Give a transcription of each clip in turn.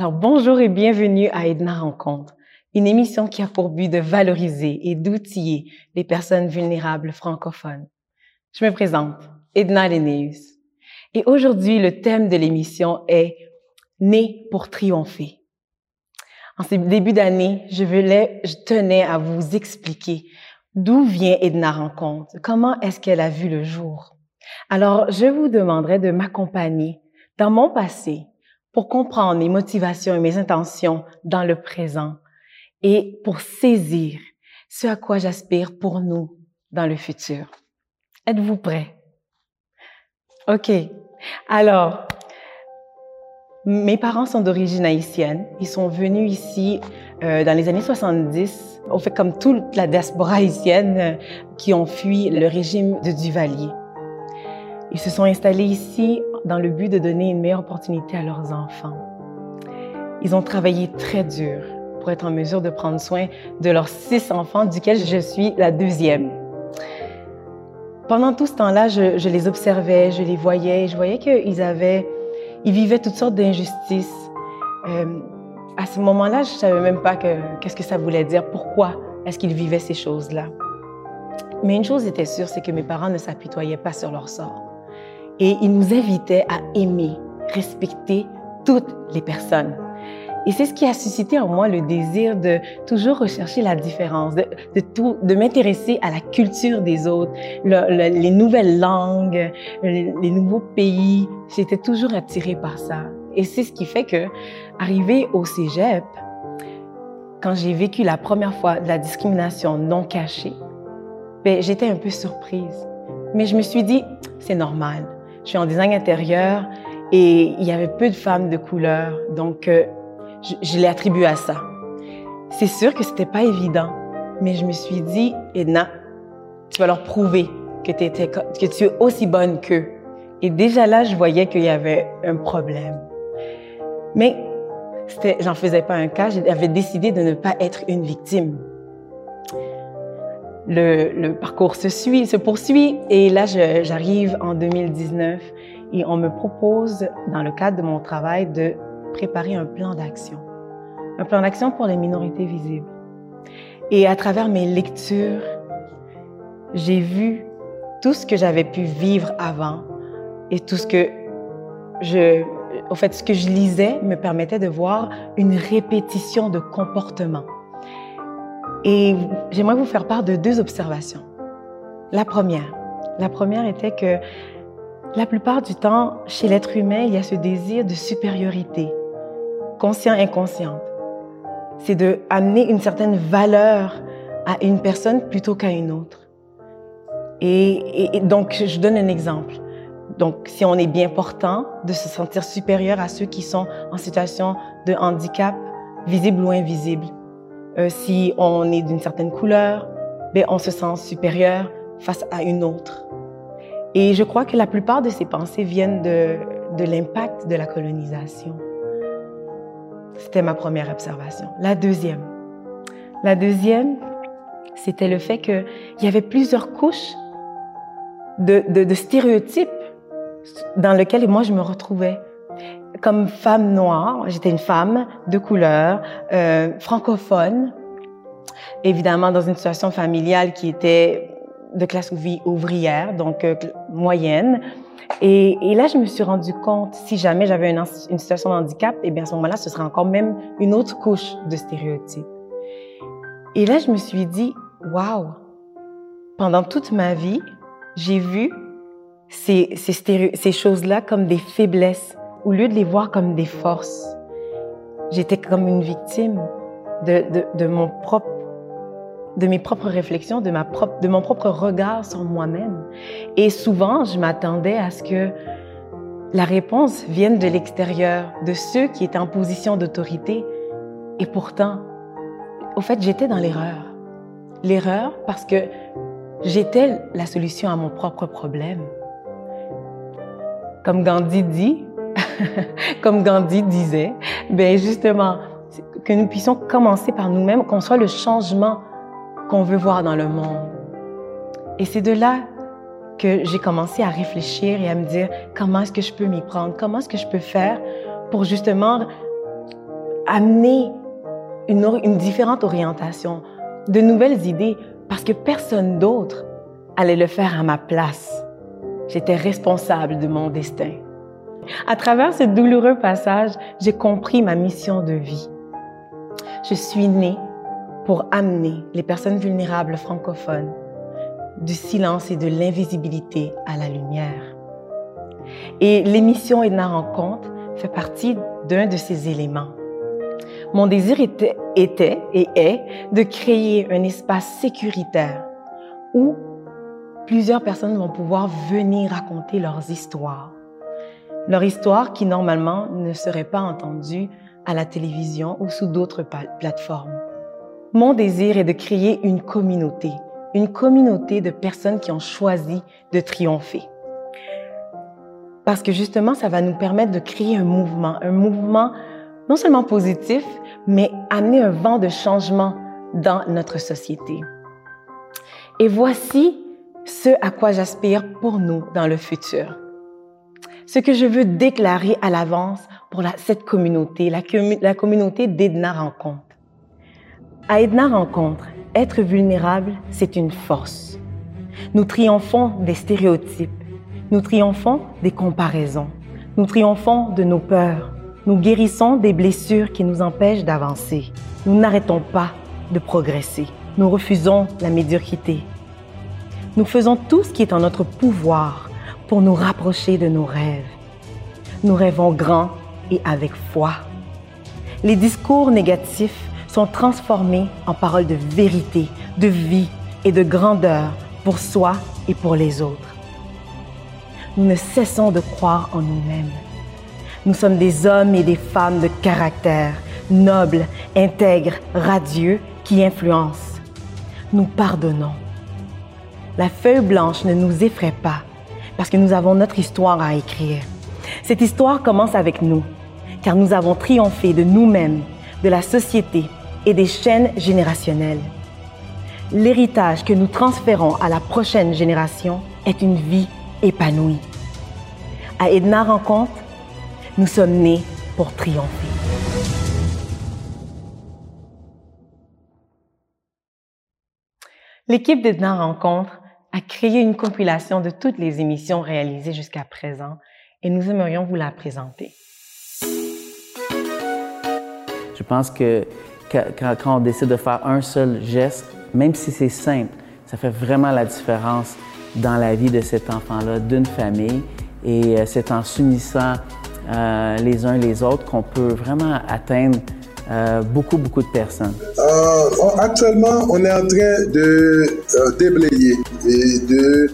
Alors bonjour et bienvenue à Edna Rencontre, une émission qui a pour but de valoriser et d'outiller les personnes vulnérables francophones. Je me présente, Edna Lénéus. Et aujourd'hui, le thème de l'émission est Né pour triompher. En ce début d'année, je voulais, je tenais à vous expliquer d'où vient Edna Rencontre, comment est-ce qu'elle a vu le jour. Alors, je vous demanderai de m'accompagner dans mon passé pour comprendre mes motivations et mes intentions dans le présent et pour saisir ce à quoi j'aspire pour nous dans le futur. Êtes-vous prêts? OK. Alors, mes parents sont d'origine haïtienne. Ils sont venus ici euh, dans les années 70, au fait comme toute la diaspora haïtienne euh, qui ont fui le régime de Duvalier. Ils se sont installés ici dans le but de donner une meilleure opportunité à leurs enfants. Ils ont travaillé très dur pour être en mesure de prendre soin de leurs six enfants, duquel je suis la deuxième. Pendant tout ce temps-là, je, les observais, je les voyais, je voyais qu'ils avaient, ils vivaient toutes sortes d'injustices. Euh, à ce moment-là, je savais même pas qu'est-ce que ça voulait dire, pourquoi est-ce qu'ils vivaient ces choses-là. Mais une chose était sûre, c'est que mes parents ne s'apitoyaient pas sur leur sort et il nous invitait à aimer, respecter toutes les personnes. Et c'est ce qui a suscité en moi le désir de toujours rechercher la différence, de, m'intéresser à la culture des autres, le, le, les nouvelles langues, les, nouveaux pays. J'étais toujours attirée par ça. Et c'est ce qui fait que, arrivé au cégep, quand j'ai vécu la première fois de la discrimination non cachée, ben, j'étais un peu surprise. Mais je me suis dit, c'est normal. Je suis en design intérieur et il y avait peu de femmes de couleur, donc euh, je, l'ai attribué à ça. C'est sûr que c'était pas évident, mais je me suis dit, Edna, tu vas leur prouver que, que tu es aussi bonne qu'eux. Et déjà là, je voyais qu'il y avait un problème. Mais j'en faisais pas un cas, j'avais décidé de ne pas être une victime. Le, parcours se suit, se poursuit. Et là j'arrive en 2019 et on me propose dans le cadre de mon travail de préparer un plan d'action, un plan d'action pour les minorités visibles. Et à travers mes lectures, j'ai vu tout ce que j'avais pu vivre avant et tout ce que je, au fait, ce que je lisais me permettait de voir une répétition de comportements et j'aimerais vous faire part de deux observations. La première, la première était que la plupart du temps, chez l'être humain, il y a ce désir de supériorité, conscient inconsciente. C'est de amener une certaine valeur à une personne plutôt qu'à une autre. Et, donc, je donne un exemple. Donc, si on est bien portant, de se sentir supérieur à ceux qui sont en situation de handicap, visible ou invisible. Euh, si on est d'une certaine couleur, ben, on se sent supérieur face à une autre. Et je crois que la plupart de ces pensées viennent de, de l'impact de la colonisation. C'était ma première observation. La deuxième. La deuxième, c'était le fait qu'il y avait plusieurs couches de, de, de stéréotypes dans lesquels moi je me retrouvais comme femme noire, j'étais une femme de couleur, euh, francophone, évidemment dans une situation familiale qui était de classe ouvrière, donc euh, moyenne. Et, et, là, je me suis rendu compte, si jamais j'avais une, situation de handicap, et eh bien à ce moment-là, ce serait encore même une autre couche de stéréotypes. Et là, je me suis dit, waouh, pendant toute ma vie, j'ai vu ces, ces, ces choses-là comme des faiblesses au lieu de les voir comme des forces, j'étais comme une victime de, de, mon propre, de mes propres réflexions, de, ma propre, de mon propre regard sur moi-même. Et souvent, je m'attendais à ce que la réponse vienne de l'extérieur, de ceux qui étaient en position d'autorité. Et pourtant, au fait, j'étais dans l'erreur. L'erreur parce que j'étais la solution à mon propre problème. Comme Gandhi dit, comme Gandhi disait, ben justement, que nous puissions commencer par nous-mêmes, qu'on soit le changement qu'on veut voir dans le monde. Et c'est de là que j'ai commencé à réfléchir et à me dire comment est-ce que je peux m'y prendre, comment est-ce que je peux faire pour justement amener une, une différente orientation, de nouvelles idées, parce que personne d'autre allait le faire à ma place. J'étais responsable de mon destin. À travers ce douloureux passage, j'ai compris ma mission de vie. Je suis née pour amener les personnes vulnérables francophones du silence et de l'invisibilité à la lumière. Et l'émission Edna Rencontre fait partie d'un de ces éléments. Mon désir était et est de créer un espace sécuritaire où plusieurs personnes vont pouvoir venir raconter leurs histoires. Leurs histoires qui normalement ne seraient pas entendues à la télévision ou sous d'autres plateformes. Mon désir est de créer une communauté, une communauté de personnes qui ont choisi de triompher. Parce que justement, ça va nous permettre de créer un mouvement, un mouvement non seulement positif, mais amener un vent de changement dans notre société. Et voici ce à quoi j'aspire pour nous dans le futur. Ce que je veux déclarer à l'avance pour cette communauté, la, la communauté d'Edna Rencontre. À Edna Rencontre, être vulnérable, c'est une force. Nous triomphons des stéréotypes, nous triomphons des comparaisons, nous triomphons de nos peurs, nous guérissons des blessures qui nous empêchent d'avancer. Nous n'arrêtons pas de progresser. Nous refusons la médiocrité. Nous faisons tout ce qui est en notre pouvoir pour nous rapprocher de nos rêves. Nous rêvons grand et avec foi. Les discours négatifs sont transformés en paroles de vérité, de vie et de grandeur pour soi et pour les autres. Nous ne cessons de croire en nous-mêmes. Nous sommes des hommes et des femmes de caractère, nobles, intègres, radieux, qui influencent. Nous pardonnons. La feuille blanche ne nous effraie pas parce que nous avons notre histoire à écrire. Cette histoire commence avec nous, car nous avons triomphé de nous-mêmes, de la société et des chaînes générationnelles. L'héritage que nous transférons à la prochaine génération est une vie épanouie. À Edna Rencontre, nous sommes nés pour triompher. L'équipe d'Edna Rencontre a créé une compilation de toutes les émissions réalisées jusqu'à présent et nous aimerions vous la présenter. Je pense que quand, on décide de faire un seul geste, même si c'est simple, ça fait vraiment la différence dans la vie de cet enfant-là, d'une famille. Et euh, c'est en s'unissant euh, les uns les autres qu'on peut vraiment atteindre euh, beaucoup, beaucoup de personnes. actuellement, on est en train de déblayer et de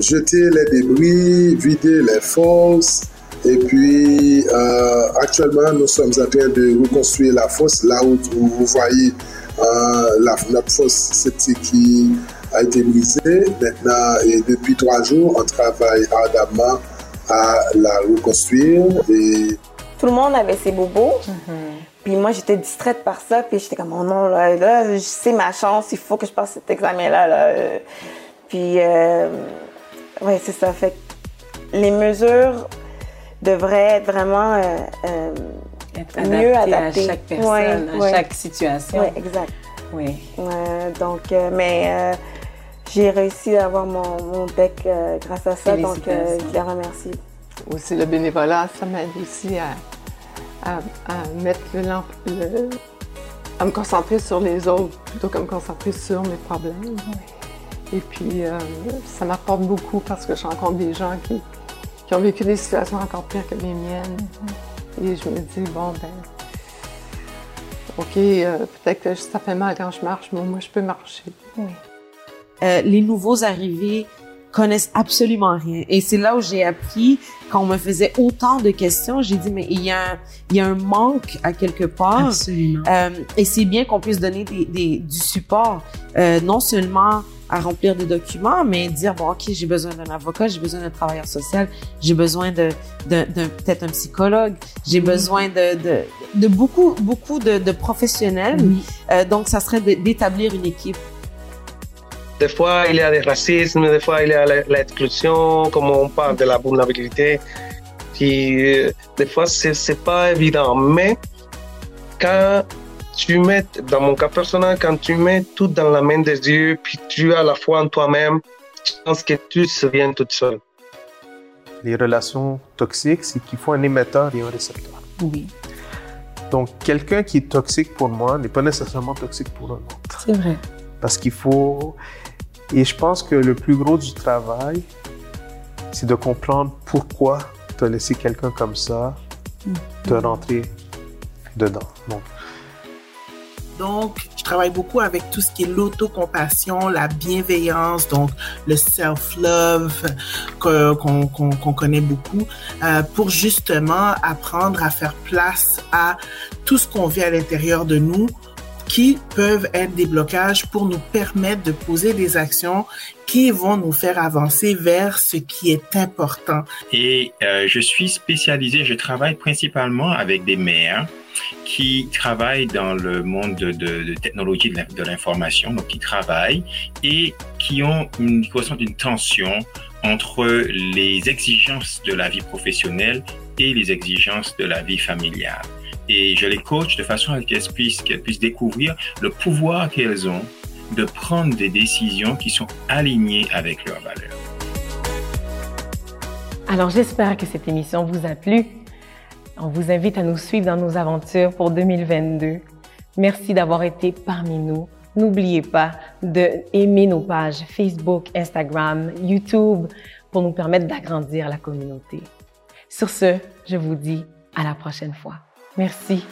jeter les débris, vider les fosses, et puis, euh, actuellement, nous sommes en train de reconstruire la fosse, là où vous voyez euh, la, notre fosse qui a été brisée. Maintenant, et depuis trois jours, on travaille ardemment à la reconstruire. Et... Tout le monde avait ses bobos. Mm-hmm. Puis moi, j'étais distraite par ça. Puis j'étais comme, oh non, là, là c'est ma chance, il faut que je passe cet examen-là. Là. Puis, euh, ouais, c'est ça. Fait les mesures devrait être vraiment euh, euh, mieux adapté à chaque personne, à chaque situation. Oui, exact. Oui. donc, mais j'ai réussi à avoir mon, mon grâce à ça, donc je les remercie. Aussi, le bénévolat, ça m'aide aussi à, à, mettre le, à me concentrer sur les autres plutôt que me concentrer sur mes problèmes. Et puis, ça m'apporte beaucoup parce que je rencontre des gens qui, qui ont vécu des situations encore pires que les miennes. Et je me dis, bon, ben, OK, euh, peut-être que ça fait mal quand je marche, mais moi, je peux marcher. Euh, les nouveaux arrivés connaissent absolument rien. Et c'est là où j'ai appris, quand on me faisait autant de questions, j'ai dit, mais il y a, il y a un manque à quelque part. Absolument. Euh, et c'est bien qu'on puisse donner des, des, du support, euh, non seulement à remplir des documents, mais dire bon ok j'ai besoin d'un avocat, j'ai besoin d'un travailleur social, j'ai besoin de, de, peut-être un psychologue, j'ai besoin de, de, de, beaucoup beaucoup de, de professionnels. Euh, donc ça serait d'établir une équipe. Des fois il y a des racismes, des fois il y a l'exclusion, comme on parle de la vulnérabilité. Puis euh, des fois, c'est c'est pas évident. Mais quand tu mets, dans mon cas personnel, quand tu mets tout dans la main de Dieu, puis tu as la foi en toi-même, je pense que tout se vient tout seul. Les relations toxiques, c'est qu'il faut un émetteur et un récepteur. Oui, Donc, quelqu'un qui est toxique pour moi n'est pas nécessairement toxique pour un autre. c'est vrai. Parce qu'il faut... Et je pense que le plus gros du travail, c'est de comprendre pourquoi tu as laissé quelqu'un comme ça te rentrer dedans. Donc, Donc, je travaille beaucoup avec tout ce qui est l'autocompassion, la bienveillance, donc le self-love que- qu'on qu'on- qu'on connaît beaucoup, euh, pour justement apprendre à faire place à tout ce qu'on vit à l'intérieur de nous qui peuvent être des blocages pour nous permettre de poser des actions qui vont nous faire avancer vers ce qui est important. Et euh, je suis spécialisé, je travaille principalement avec des mères qui travaillent dans le monde de, technologie de l'in- de l'information, donc qui travaillent et qui ont une, qui ressentent une tension entre les exigences de la vie professionnelle et les exigences de la vie familiale. Et je les coach de façon à qu'elles puissent, qu'elles puissent découvrir le pouvoir qu'elles ont de prendre des décisions qui sont alignées avec leurs valeurs. Alors, j'espère que cette émission vous a plu. On vous invite à nous suivre dans nos aventures pour 2022. Merci d'avoir été parmi nous. N'oubliez pas de aimer nos pages Facebook, Instagram, YouTube pour nous permettre d'agrandir la communauté. Sur ce, je vous dis à la prochaine fois. Merci.